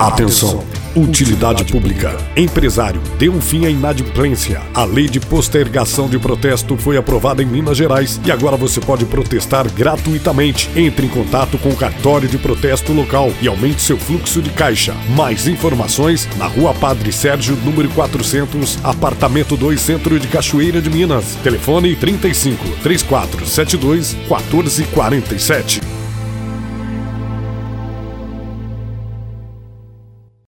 Atenção! Utilidade pública. Empresário, dê um fim à inadimplência. A lei de postergação de protesto foi aprovada em Minas Gerais e agora você pode protestar gratuitamente. Entre em contato com o cartório de protesto local e aumente seu fluxo de caixa. Mais informações na Rua Padre Sérgio, número 400, apartamento 2, Centro de Cachoeira de Minas. Telefone 35 3472 1447.